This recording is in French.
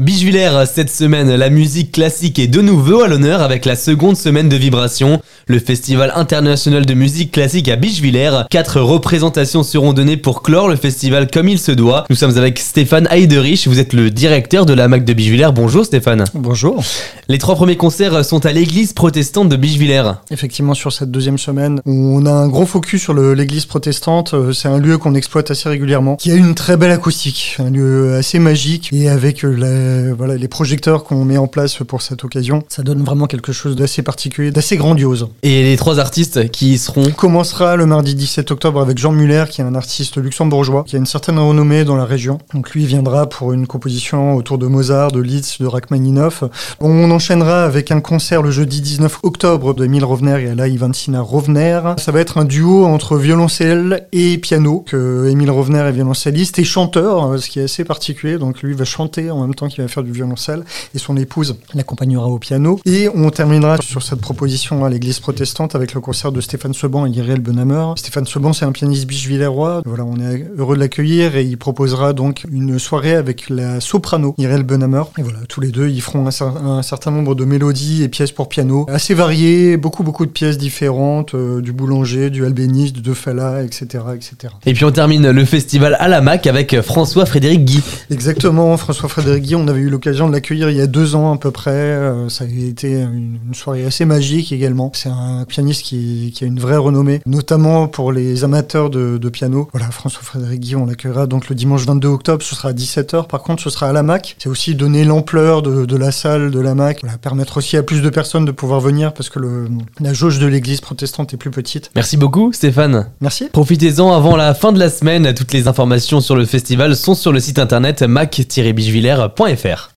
Bichevillers, cette semaine, la musique classique est de nouveau à l'honneur avec la seconde semaine de Vibration, le festival international de musique classique à Bichevillers. Quatre représentations seront données pour clore le festival comme il se doit. Nous sommes avec Stéphane Heiderich, vous êtes le directeur de la MAC de Bichevillers. Bonjour Stéphane. Bonjour. Les trois premiers concerts sont à l'église protestante de Bichevillers. Effectivement, sur cette deuxième semaine, on a un gros focus sur l'église protestante. Euh, C'est un lieu qu'on exploite assez régulièrement, qui a une très belle acoustique, un lieu assez magique et avec euh, la- voilà, les projecteurs qu'on met en place pour cette occasion, ça donne vraiment quelque chose d'assez particulier, d'assez grandiose. Et les trois artistes qui y seront On commencera le mardi 17 octobre avec Jean Muller, qui est un artiste luxembourgeois, qui a une certaine renommée dans la région. Donc lui viendra pour une composition autour de Mozart, de Liszt, de Rachmaninoff. On enchaînera avec un concert le jeudi 19 octobre de Emile Rovner et Ala Ivancina Rovner. Ça va être un duo entre violoncelle et piano, que Emile Rovner est violoncelliste et chanteur, euh, ce qui est assez particulier. Donc lui va chanter en même temps qu'il va faire du violoncelle et son épouse l'accompagnera au piano. Et on terminera sur cette proposition à l'église protestante avec le concert de Stéphane Seban et Iriel Benhammer. Stéphane Seban, c'est un pianiste biche-villérois. Voilà, on est heureux de l'accueillir et il proposera donc une soirée avec la soprano Iriel Benhammer. Et voilà, tous les deux, ils feront un, cer- un certain nombre de mélodies et pièces pour piano assez variées, beaucoup beaucoup de pièces différentes, euh, du boulanger, du albéniste, de Fala, etc., etc. Et puis on termine le festival à la MAC avec François-Frédéric Guy. Exactement, François-Frédéric Guy, on avait eu l'occasion de l'accueillir il y a deux ans à peu près. Euh, ça a été une, une soirée assez magique également. C'est un pianiste qui, qui a une vraie renommée, notamment pour les amateurs de, de piano. Voilà, François-Frédéric Guy, on l'accueillera donc le dimanche 22 octobre, ce sera à 17h. Par contre, ce sera à la MAC. C'est aussi donner l'ampleur de, de la salle de la MAC, voilà, permettre aussi à plus de personnes de pouvoir venir parce que le, la jauge de l'église protestante est plus petite. Merci beaucoup Stéphane. Merci. Profitez-en avant la fin de la semaine. Toutes les informations sur le festival sont sur le site internet mac-bichevillers.fr faire.